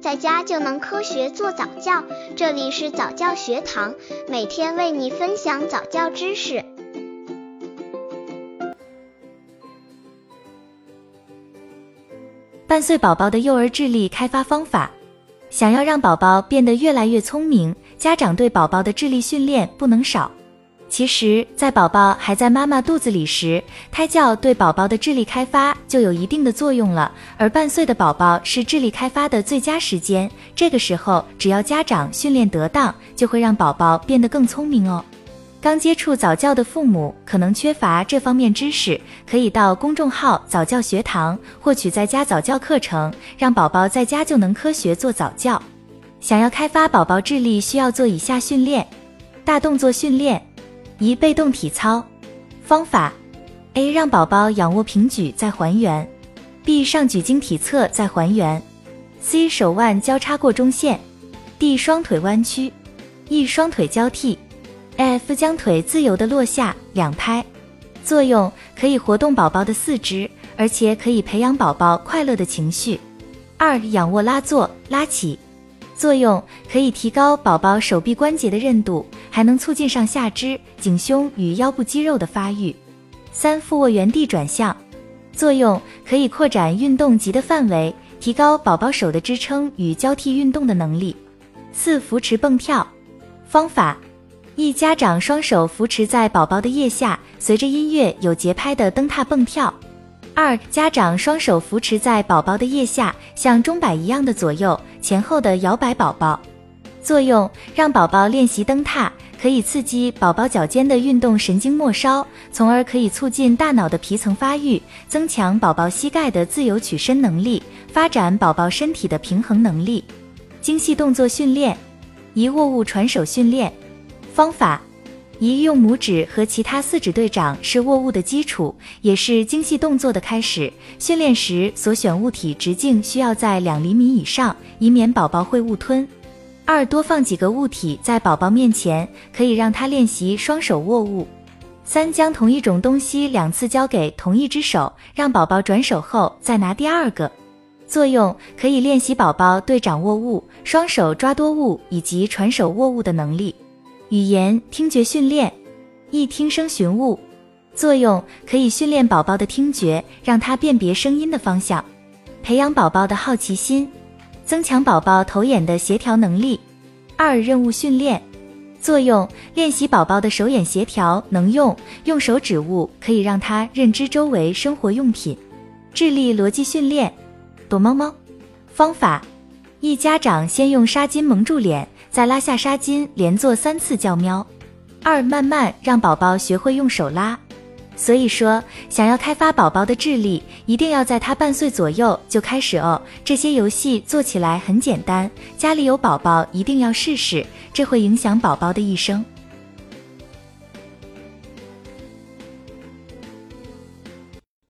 在家就能科学做早教。这里是早教学堂，每天为你分享早教知识。半岁宝宝的幼儿智力开发方法，想要让宝宝变得越来越聪明，家长对宝宝的智力训练不能少。其实，在宝宝还在妈妈肚子里时，胎教对宝宝的智力开发就有一定的作用了。而半岁的宝宝是智力开发的最佳时间，这个时候只要家长训练得当，就会让宝宝变得更聪明哦。刚接触早教的父母可能缺乏这方面知识，可以到公众号早教学堂获取在家早教课程，让宝宝在家就能科学做早教。想要开发宝宝智力，需要做以下训练：大动作训练。一被动体操方法：A 让宝宝仰卧平举再还原；B 上举经体侧再还原；C 手腕交叉过中线；D 双腿弯曲；E 双腿交替；F 将腿自由的落下两拍。作用可以活动宝宝的四肢，而且可以培养宝宝快乐的情绪。二仰卧拉坐拉起。作用可以提高宝宝手臂关节的韧度，还能促进上下肢、颈胸与腰部肌肉的发育。三俯卧原地转向，作用可以扩展运动级的范围，提高宝宝手的支撑与交替运动的能力。四扶持蹦跳方法：一家长双手扶持在宝宝的腋下，随着音乐有节拍的蹬踏蹦跳。二家长双手扶持在宝宝的腋下，像钟摆一样的左右前后的摇摆宝宝。作用让宝宝练习蹬踏，可以刺激宝宝脚尖的运动神经末梢，从而可以促进大脑的皮层发育，增强宝宝膝盖的自由屈伸能力，发展宝宝身体的平衡能力。精细动作训练，一握物传手训练方法。一用拇指和其他四指对掌是握物的基础，也是精细动作的开始。训练时所选物体直径需要在两厘米以上，以免宝宝会误吞。二多放几个物体在宝宝面前，可以让他练习双手握物。三将同一种东西两次交给同一只手，让宝宝转手后再拿第二个。作用可以练习宝宝对掌握物、双手抓多物以及传手握物的能力。语言听觉训练，一听声寻物，作用可以训练宝宝的听觉，让他辨别声音的方向，培养宝宝的好奇心，增强宝宝头眼的协调能力。二任务训练，作用练习宝宝的手眼协调能用，用手指物可以让他认知周围生活用品。智力逻辑训练，躲猫猫方法，一家长先用纱巾蒙住脸。再拉下纱巾，连做三次叫喵。二，慢慢让宝宝学会用手拉。所以说，想要开发宝宝的智力，一定要在他半岁左右就开始哦。这些游戏做起来很简单，家里有宝宝一定要试试，这会影响宝宝的一生。